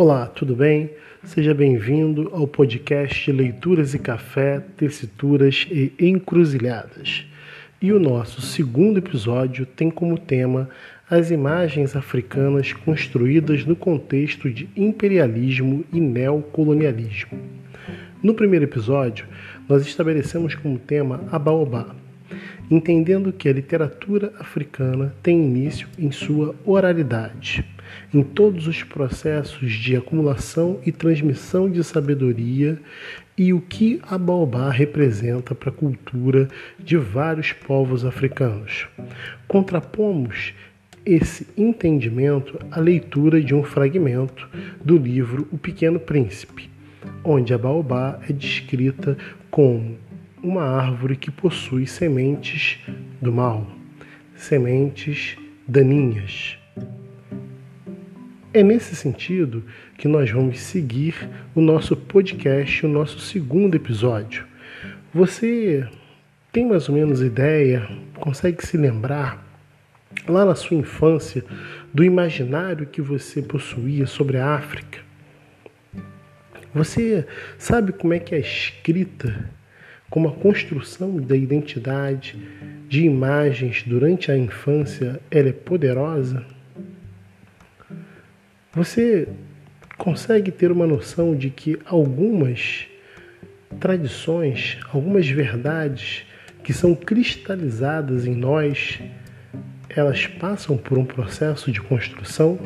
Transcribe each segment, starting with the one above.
Olá, tudo bem? Seja bem-vindo ao podcast Leituras e Café, Tessituras e Encruzilhadas. E o nosso segundo episódio tem como tema as imagens africanas construídas no contexto de imperialismo e neocolonialismo. No primeiro episódio, nós estabelecemos como tema a baobá, entendendo que a literatura africana tem início em sua oralidade, em todos os processos de acumulação e transmissão de sabedoria e o que a baobá representa para a cultura de vários povos africanos. Contrapomos esse entendimento à leitura de um fragmento do livro O Pequeno Príncipe, onde a baobá é descrita como uma árvore que possui sementes do mal, sementes daninhas. É nesse sentido que nós vamos seguir o nosso podcast, o nosso segundo episódio. Você tem mais ou menos ideia, consegue se lembrar lá na sua infância do imaginário que você possuía sobre a África? Você sabe como é que é a escrita como a construção da identidade de imagens durante a infância ela é poderosa? Você consegue ter uma noção de que algumas tradições, algumas verdades que são cristalizadas em nós, elas passam por um processo de construção?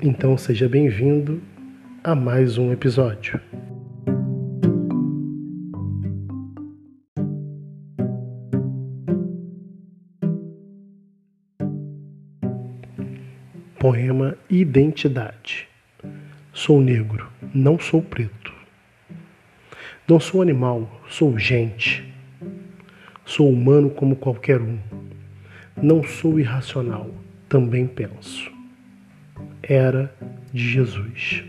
Então seja bem-vindo a mais um episódio. Poema Identidade. Sou negro, não sou preto. Não sou animal, sou gente. Sou humano como qualquer um. Não sou irracional, também penso. Era de Jesus.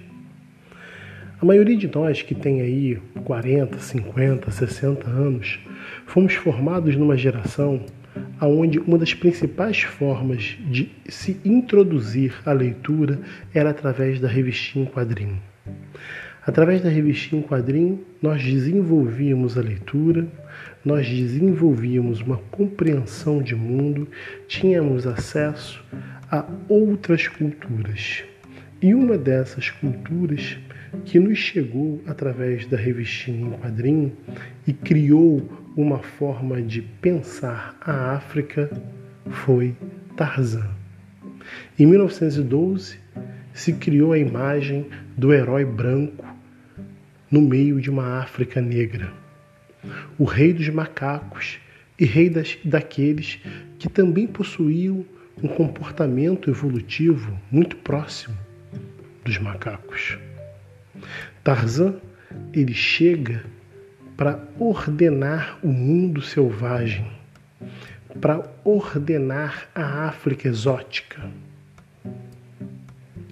A maioria de nós que tem aí 40, 50, 60 anos, fomos formados numa geração aonde uma das principais formas de se introduzir à leitura era através da revistinha em quadrinho. Através da revistinha em quadrinho, nós desenvolvíamos a leitura, nós desenvolvíamos uma compreensão de mundo, tínhamos acesso a outras culturas. E uma dessas culturas que nos chegou através da revistinha em quadrinho e criou uma forma de pensar a África foi Tarzan. Em 1912, se criou a imagem do herói branco no meio de uma África negra, o rei dos macacos e rei das, daqueles que também possuíam um comportamento evolutivo muito próximo dos macacos. Tarzan ele chega para ordenar o mundo selvagem, para ordenar a África exótica.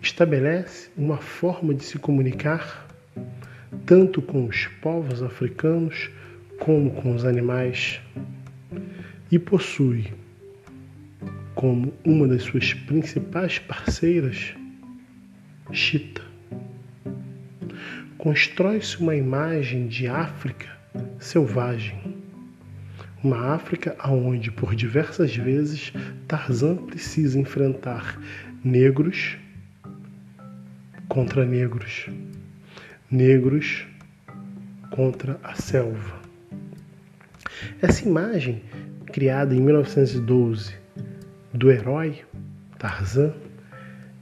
Estabelece uma forma de se comunicar tanto com os povos africanos como com os animais e possui como uma das suas principais parceiras Chita constrói-se uma imagem de África selvagem. Uma África onde, por diversas vezes, Tarzan precisa enfrentar negros contra negros, negros contra a selva. Essa imagem, criada em 1912, do herói Tarzan,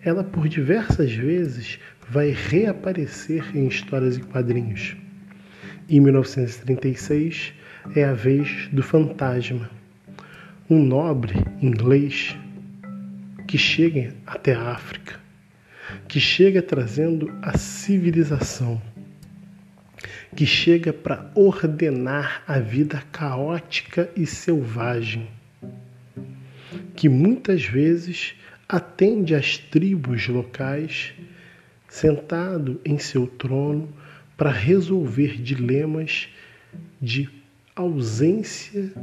ela por diversas vezes vai reaparecer em histórias e quadrinhos. Em 1936 é a vez do fantasma, um nobre inglês que chega até a África, que chega trazendo a civilização, que chega para ordenar a vida caótica e selvagem, que muitas vezes atende às tribos locais sentado em seu trono para resolver dilemas de ausência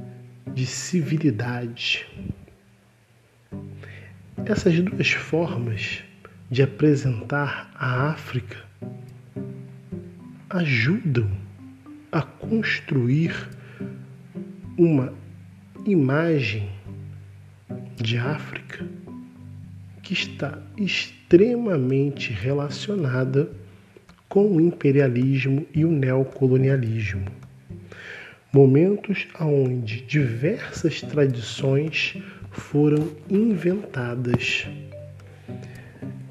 de civilidade. Essas duas formas de apresentar a África ajudam a construir uma imagem de África que está extremamente relacionada com o imperialismo e o neocolonialismo. Momentos onde diversas tradições foram inventadas.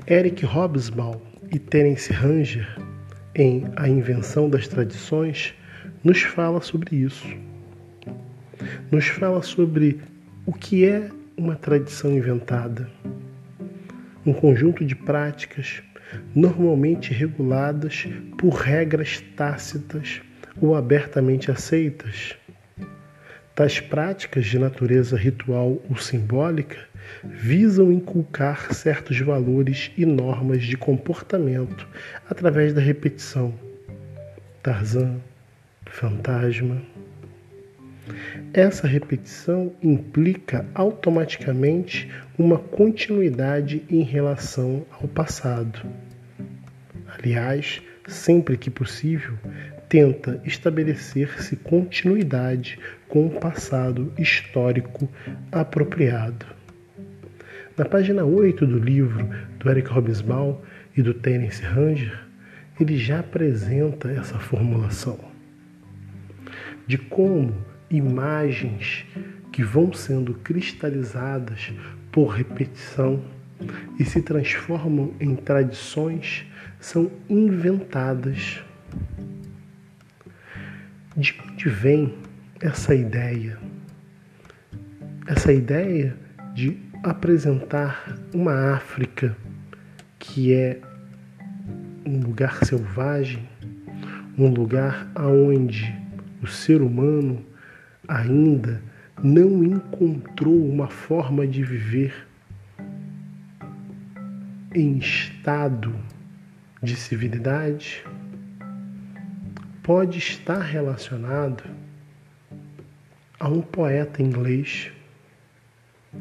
Eric Hobsbawm e Terence Ranger, em A Invenção das Tradições, nos fala sobre isso. Nos fala sobre o que é uma tradição inventada. Um conjunto de práticas normalmente reguladas por regras tácitas ou abertamente aceitas. Tais práticas de natureza ritual ou simbólica visam inculcar certos valores e normas de comportamento através da repetição. Tarzan, fantasma. Essa repetição implica automaticamente uma continuidade em relação ao passado. Aliás, sempre que possível, tenta estabelecer-se continuidade com o passado histórico apropriado. Na página 8 do livro do Eric Hobsbawm e do Terence Ranger, ele já apresenta essa formulação de como imagens que vão sendo cristalizadas por repetição e se transformam em tradições são inventadas. De onde vem essa ideia? Essa ideia de apresentar uma África que é um lugar selvagem, um lugar aonde o ser humano ainda não encontrou uma forma de viver em estado de civilidade pode estar relacionado a um poeta inglês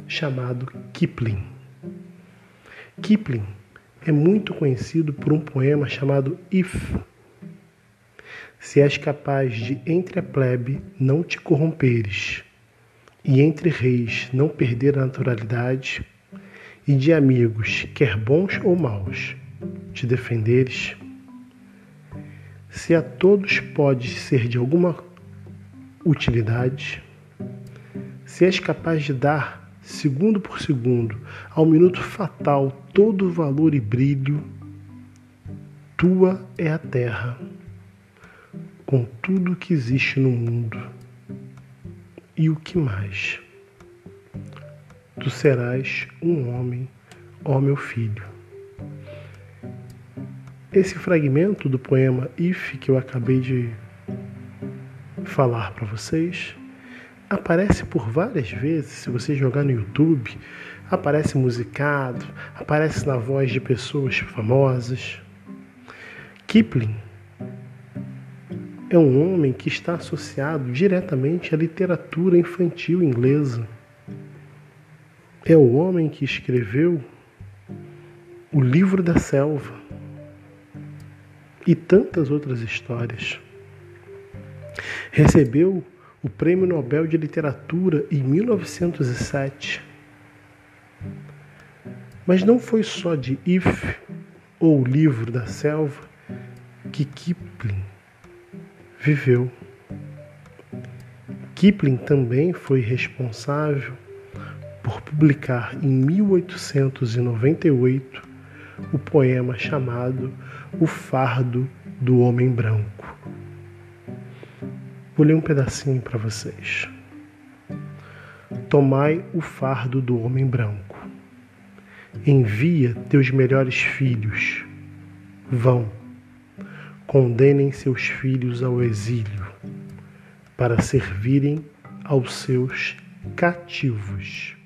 chamado Kipling. Kipling é muito conhecido por um poema chamado If se és capaz de entre a plebe não te corromperes, e entre reis não perder a naturalidade, e de amigos, quer bons ou maus, te defenderes, se a todos podes ser de alguma utilidade, se és capaz de dar, segundo por segundo, ao minuto fatal todo o valor e brilho, tua é a terra com tudo que existe no mundo. E o que mais? Tu serás um homem, ó meu filho. Esse fragmento do poema If que eu acabei de falar para vocês aparece por várias vezes. Se você jogar no YouTube, aparece musicado, aparece na voz de pessoas famosas. Kipling é um homem que está associado diretamente à literatura infantil inglesa. É o homem que escreveu o Livro da Selva e tantas outras histórias. Recebeu o Prêmio Nobel de Literatura em 1907. Mas não foi só de If ou o Livro da Selva que Kipling viveu. Kipling também foi responsável por publicar em 1898 o poema chamado O Fardo do Homem Branco. Vou ler um pedacinho para vocês. Tomai o fardo do homem branco. Envia teus melhores filhos. Vão condenem seus filhos ao exílio, para servirem aos seus cativos,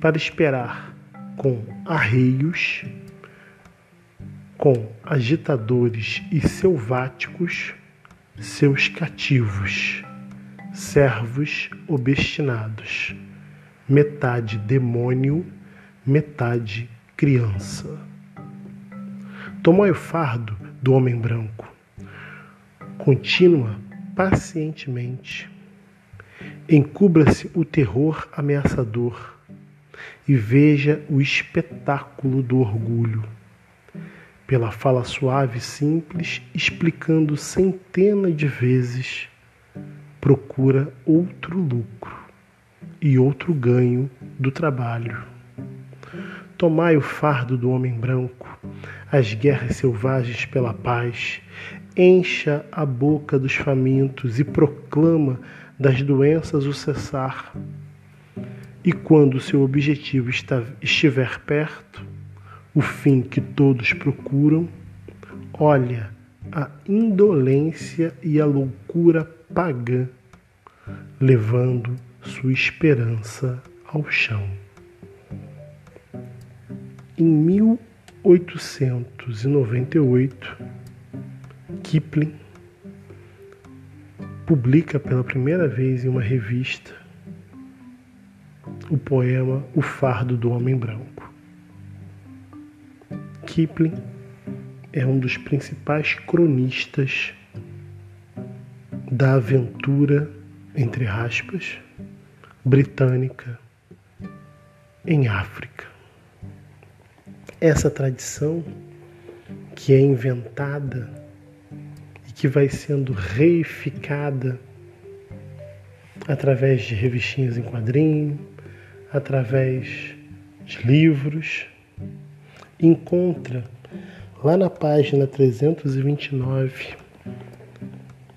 para esperar com arreios, com agitadores e selváticos seus cativos, servos obstinados, metade demônio, metade criança. Tomai o fardo do homem branco. Continua pacientemente. Encubra-se o terror ameaçador e veja o espetáculo do orgulho. Pela fala suave e simples, explicando centenas de vezes, procura outro lucro e outro ganho do trabalho. Tomai o fardo do homem branco, as guerras selvagens pela paz, encha a boca dos famintos e proclama das doenças o cessar. E quando seu objetivo está, estiver perto, o fim que todos procuram, olha a indolência e a loucura pagã, levando sua esperança ao chão. Em 1898, Kipling publica pela primeira vez em uma revista o poema O Fardo do Homem Branco. Kipling é um dos principais cronistas da aventura, entre aspas, britânica em África. Essa tradição que é inventada e que vai sendo reificada através de revistinhas em quadrinho, através de livros, encontra lá na página 329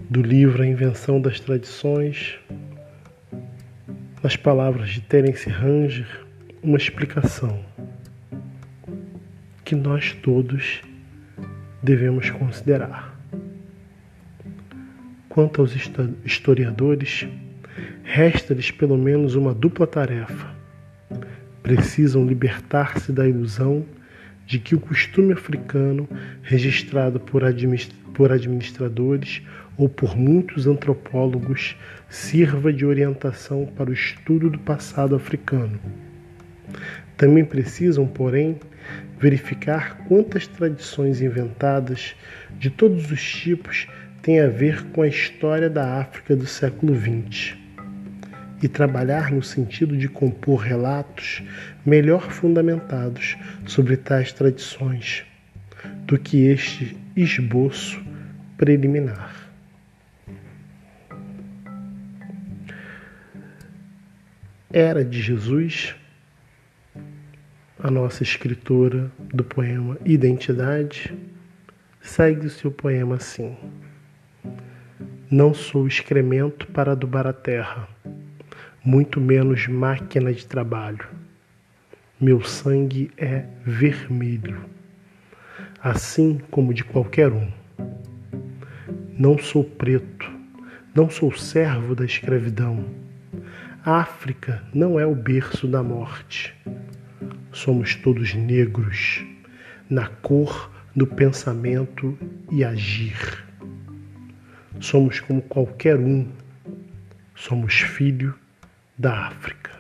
do livro A Invenção das Tradições nas palavras de Terence Ranger, uma explicação que nós todos devemos considerar. Quanto aos historiadores, resta-lhes pelo menos uma dupla tarefa. Precisam libertar-se da ilusão de que o costume africano, registrado por, administradores ou por muitos antropólogos, sirva de orientação para o estudo do passado africano. Também precisam, porém, verificar quantas tradições inventadas de todos os tipos têm a ver com a história da África do século XX e trabalhar no sentido de compor relatos melhor fundamentados sobre tais tradições do que este esboço preliminar. Era de Jesus, a nossa escritora do poema Identidade, segue o seu poema assim: Não sou excremento para adubar a terra, muito menos máquina de trabalho. Meu sangue é vermelho, assim como de qualquer um. Não sou preto, não sou servo da escravidão África não é o berço da morte. Somos todos negros, na cor do pensamento e agir. Somos como qualquer um, somos filho da África.